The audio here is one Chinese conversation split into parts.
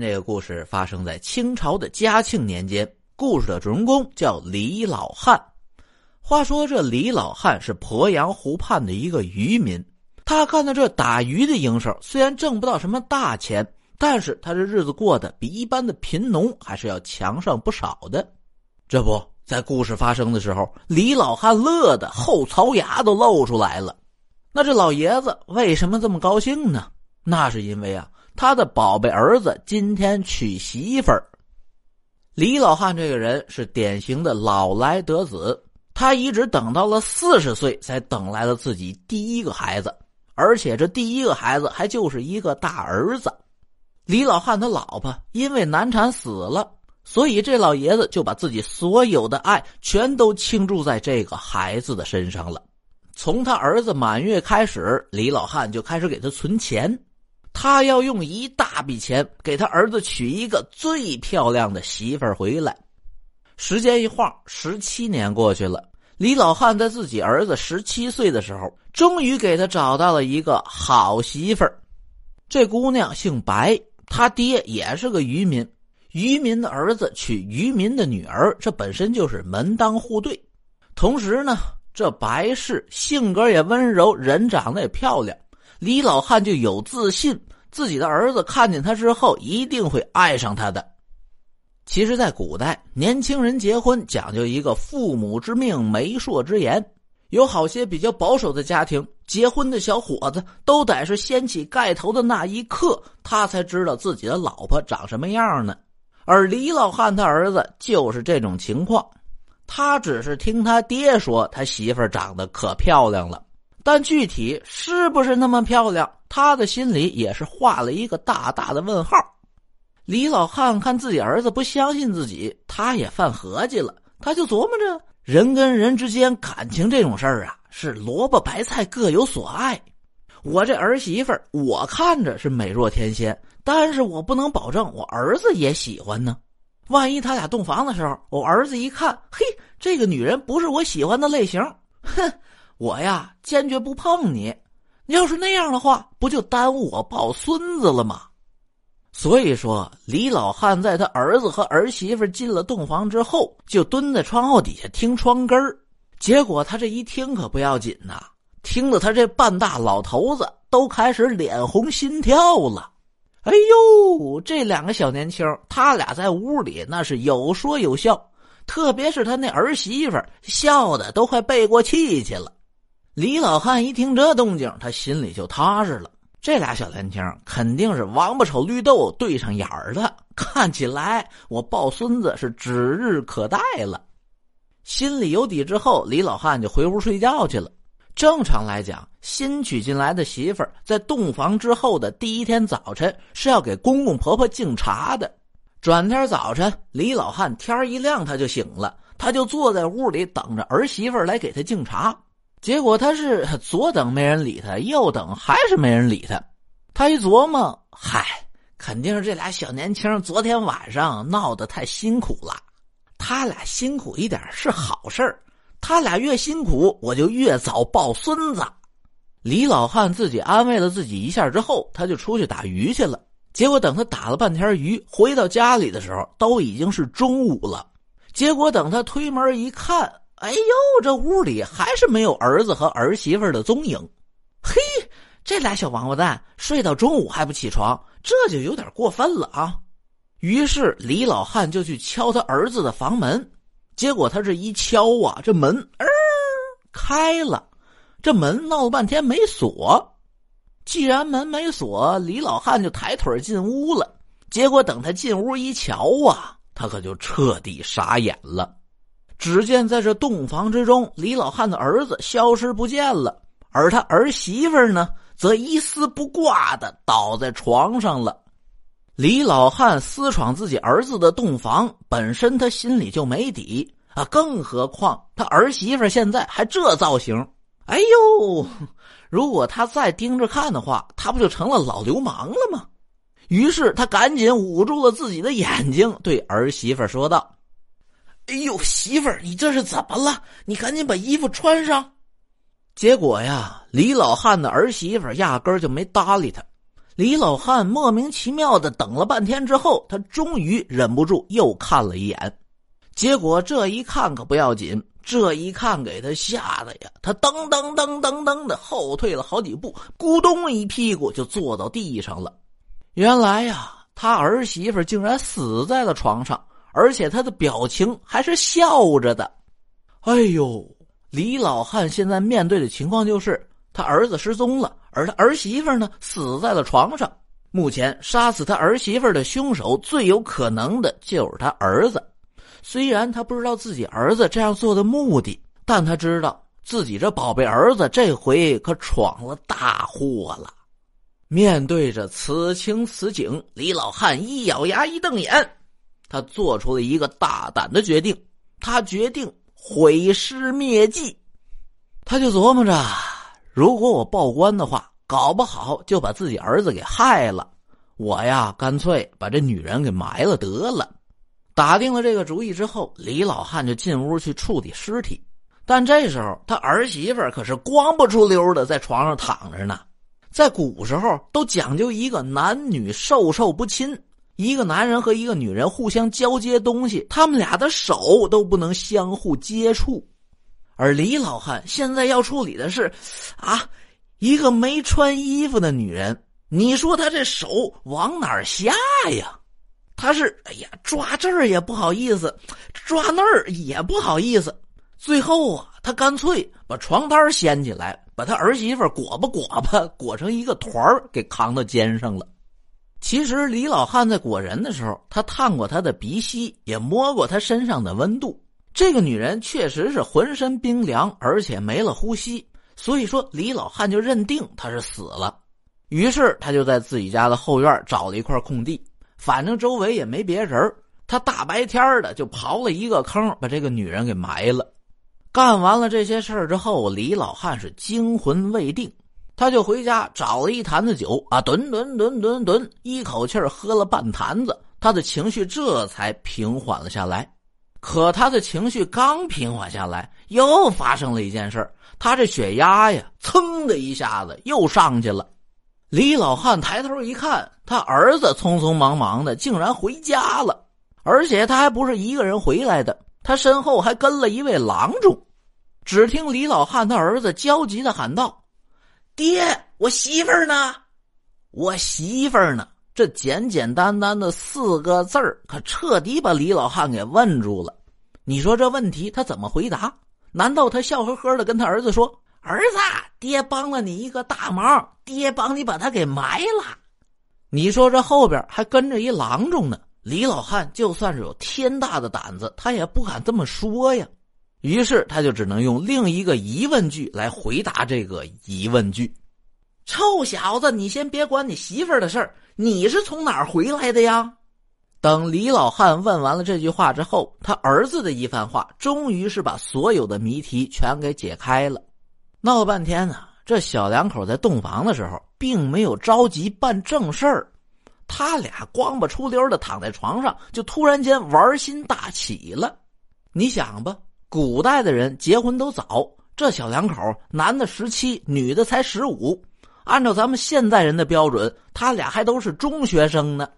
这个故事发生在清朝的嘉庆年间，故事的主人公叫李老汉。话说这李老汉是鄱阳湖畔的一个渔民，他看到这打鱼的营生，虽然挣不到什么大钱，但是他这日子过得比一般的贫农还是要强上不少的。这不在故事发生的时候，李老汉乐得后槽牙都露出来了。那这老爷子为什么这么高兴呢？那是因为啊。他的宝贝儿子今天娶媳妇儿。李老汉这个人是典型的老来得子，他一直等到了四十岁才等来了自己第一个孩子，而且这第一个孩子还就是一个大儿子。李老汉他老婆因为难产死了，所以这老爷子就把自己所有的爱全都倾注在这个孩子的身上了。从他儿子满月开始，李老汉就开始给他存钱。他要用一大笔钱给他儿子娶一个最漂亮的媳妇儿回来。时间一晃，十七年过去了。李老汉在自己儿子十七岁的时候，终于给他找到了一个好媳妇儿。这姑娘姓白，他爹也是个渔民。渔民的儿子娶渔民的女儿，这本身就是门当户对。同时呢，这白氏性格也温柔，人长得也漂亮。李老汉就有自信，自己的儿子看见他之后一定会爱上他的。其实，在古代，年轻人结婚讲究一个父母之命、媒妁之言。有好些比较保守的家庭，结婚的小伙子都得是掀起盖头的那一刻，他才知道自己的老婆长什么样呢。而李老汉他儿子就是这种情况，他只是听他爹说他媳妇长得可漂亮了。但具体是不是那么漂亮，他的心里也是画了一个大大的问号。李老汉看自己儿子不相信自己，他也犯合计了。他就琢磨着，人跟人之间感情这种事儿啊，是萝卜白菜各有所爱。我这儿媳妇儿，我看着是美若天仙，但是我不能保证我儿子也喜欢呢。万一他俩洞房的时候，我儿子一看，嘿，这个女人不是我喜欢的类型，哼。我呀，坚决不碰你。你要是那样的话，不就耽误我抱孙子了吗？所以说，李老汉在他儿子和儿媳妇进了洞房之后，就蹲在窗户底下听窗根儿。结果他这一听可不要紧呐，听得他这半大老头子都开始脸红心跳了。哎呦，这两个小年轻，他俩在屋里那是有说有笑，特别是他那儿媳妇笑的都快背过气去了。李老汉一听这动静，他心里就踏实了。这俩小年轻肯定是王八瞅绿豆对上眼儿的，看起来我抱孙子是指日可待了。心里有底之后，李老汉就回屋睡觉去了。正常来讲，新娶进来的媳妇儿在洞房之后的第一天早晨是要给公公婆婆敬茶的。转天早晨，李老汉天一亮他就醒了，他就坐在屋里等着儿媳妇来给他敬茶。结果他是 左等没人理他，右等还是没人理他。他一琢磨，嗨，肯定是这俩小年轻昨天晚上闹得太辛苦了。他俩辛苦一点是好事，他俩越辛苦，我就越早抱孙子。李老汉自己安慰了自己一下之后，他就出去打鱼去了。结果等他打了半天鱼，回到家里的时候，都已经是中午了。结果等他推门一看。哎呦，这屋里还是没有儿子和儿媳妇的踪影。嘿，这俩小王八蛋睡到中午还不起床，这就有点过分了啊！于是李老汉就去敲他儿子的房门，结果他这一敲啊，这门儿开了，这门闹了半天没锁。既然门没锁，李老汉就抬腿进屋了。结果等他进屋一瞧啊，他可就彻底傻眼了。只见在这洞房之中，李老汉的儿子消失不见了，而他儿媳妇呢，则一丝不挂的倒在床上了。李老汉私闯自己儿子的洞房，本身他心里就没底啊，更何况他儿媳妇现在还这造型，哎呦！如果他再盯着看的话，他不就成了老流氓了吗？于是他赶紧捂住了自己的眼睛，对儿媳妇说道。哎呦，媳妇儿，你这是怎么了？你赶紧把衣服穿上。结果呀，李老汉的儿媳妇压根儿就没搭理他。李老汉莫名其妙的等了半天之后，他终于忍不住又看了一眼，结果这一看可不要紧，这一看给他吓得呀，他噔噔噔噔噔的后退了好几步，咕咚一屁股就坐到地上了。原来呀，他儿媳妇竟然死在了床上，而且他的表情还是笑着的。哎呦，李老汉现在面对的情况就是他儿子失踪了。而他儿媳妇呢，死在了床上。目前杀死他儿媳妇的凶手最有可能的就是他儿子。虽然他不知道自己儿子这样做的目的，但他知道自己这宝贝儿子这回可闯了大祸了。面对着此情此景，李老汉一咬牙，一瞪眼，他做出了一个大胆的决定。他决定毁尸灭迹。他就琢磨着。如果我报官的话，搞不好就把自己儿子给害了。我呀，干脆把这女人给埋了得了。打定了这个主意之后，李老汉就进屋去处理尸体。但这时候，他儿媳妇可是光不出溜的在床上躺着呢。在古时候，都讲究一个男女授受不亲，一个男人和一个女人互相交接东西，他们俩的手都不能相互接触。而李老汉现在要处理的是，啊，一个没穿衣服的女人。你说他这手往哪儿下呀？他是哎呀，抓这儿也不好意思，抓那儿也不好意思。最后啊，他干脆把床单掀起来，把他儿媳妇裹吧裹吧，裹成一个团儿，给扛到肩上了。其实李老汉在裹人的时候，他探过他的鼻息，也摸过他身上的温度。这个女人确实是浑身冰凉，而且没了呼吸，所以说李老汉就认定她是死了。于是他就在自己家的后院找了一块空地，反正周围也没别人，他大白天的就刨了一个坑，把这个女人给埋了。干完了这些事儿之后，李老汉是惊魂未定，他就回家找了一坛子酒啊，吨吨吨吨吨，一口气喝了半坛子，他的情绪这才平缓了下来。可他的情绪刚平缓下来，又发生了一件事他这血压呀，噌的一下子又上去了。李老汉抬头一看，他儿子匆匆忙忙的竟然回家了，而且他还不是一个人回来的，他身后还跟了一位郎中。只听李老汉他儿子焦急的喊道：“爹，我媳妇儿呢？我媳妇儿呢？”这简简单单的四个字儿，可彻底把李老汉给问住了。你说这问题他怎么回答？难道他笑呵呵的跟他儿子说：“儿子，爹帮了你一个大忙，爹帮你把他给埋了。”你说这后边还跟着一郎中呢。李老汉就算是有天大的胆子，他也不敢这么说呀。于是他就只能用另一个疑问句来回答这个疑问句：“臭小子，你先别管你媳妇儿的事儿。”你是从哪儿回来的呀？等李老汉问完了这句话之后，他儿子的一番话，终于是把所有的谜题全给解开了。闹了半天呢，这小两口在洞房的时候，并没有着急办正事儿，他俩光不出溜的躺在床上，就突然间玩心大起了。你想吧，古代的人结婚都早，这小两口，男的十七，女的才十五。按照咱们现代人的标准，他俩还都是中学生呢。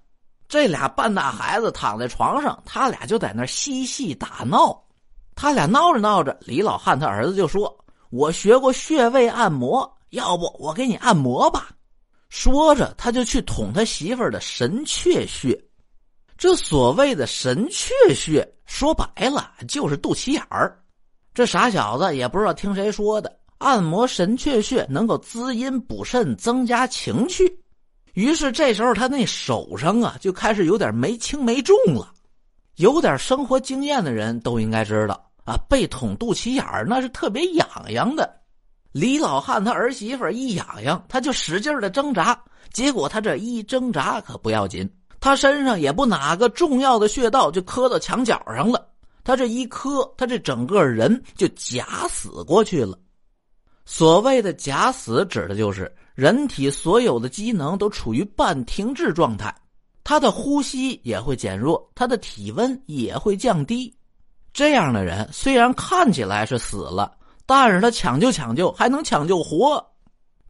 这俩半大孩子躺在床上，他俩就在那嬉戏打闹。他俩闹着闹着，李老汉他儿子就说：“我学过穴位按摩，要不我给你按摩吧？”说着，他就去捅他媳妇儿的神阙穴。这所谓的神阙穴，说白了就是肚脐眼儿。这傻小子也不知道听谁说的。按摩神阙穴能够滋阴补肾、增加情趣，于是这时候他那手上啊就开始有点没轻没重了。有点生活经验的人都应该知道啊，被捅肚脐眼儿那是特别痒痒的。李老汉他儿媳妇一痒痒，他就使劲的挣扎，结果他这一挣扎可不要紧，他身上也不哪个重要的穴道就磕到墙角上了，他这一磕，他这整个人就假死过去了。所谓的假死，指的就是人体所有的机能都处于半停滞状态，他的呼吸也会减弱，他的体温也会降低。这样的人虽然看起来是死了，但是他抢救抢救还能抢救活。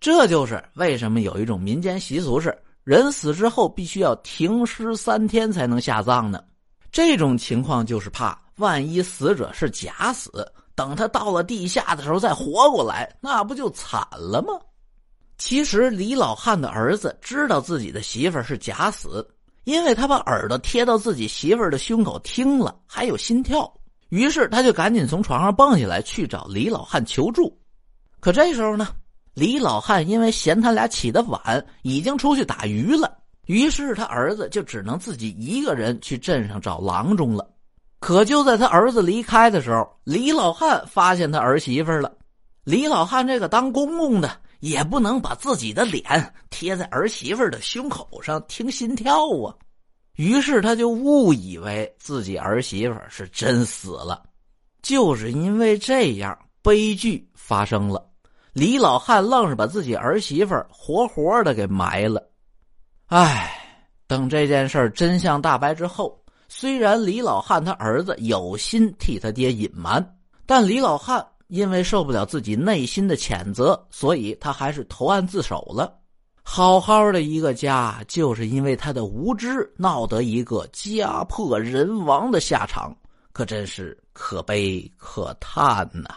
这就是为什么有一种民间习俗是，人死之后必须要停尸三天才能下葬呢。这种情况就是怕万一死者是假死，等他到了地下的时候再活过来，那不就惨了吗？其实李老汉的儿子知道自己的媳妇是假死，因为他把耳朵贴到自己媳妇的胸口听了，还有心跳。于是他就赶紧从床上蹦下来去找李老汉求助。可这时候呢，李老汉因为嫌他俩起得晚，已经出去打鱼了。于是他儿子就只能自己一个人去镇上找郎中了。可就在他儿子离开的时候，李老汉发现他儿媳妇了。李老汉这个当公公的也不能把自己的脸贴在儿媳妇的胸口上听心跳啊。于是他就误以为自己儿媳妇是真死了。就是因为这样，悲剧发生了。李老汉愣是把自己儿媳妇活活的给埋了。唉，等这件事真相大白之后，虽然李老汉他儿子有心替他爹隐瞒，但李老汉因为受不了自己内心的谴责，所以他还是投案自首了。好好的一个家，就是因为他的无知，闹得一个家破人亡的下场，可真是可悲可叹呐。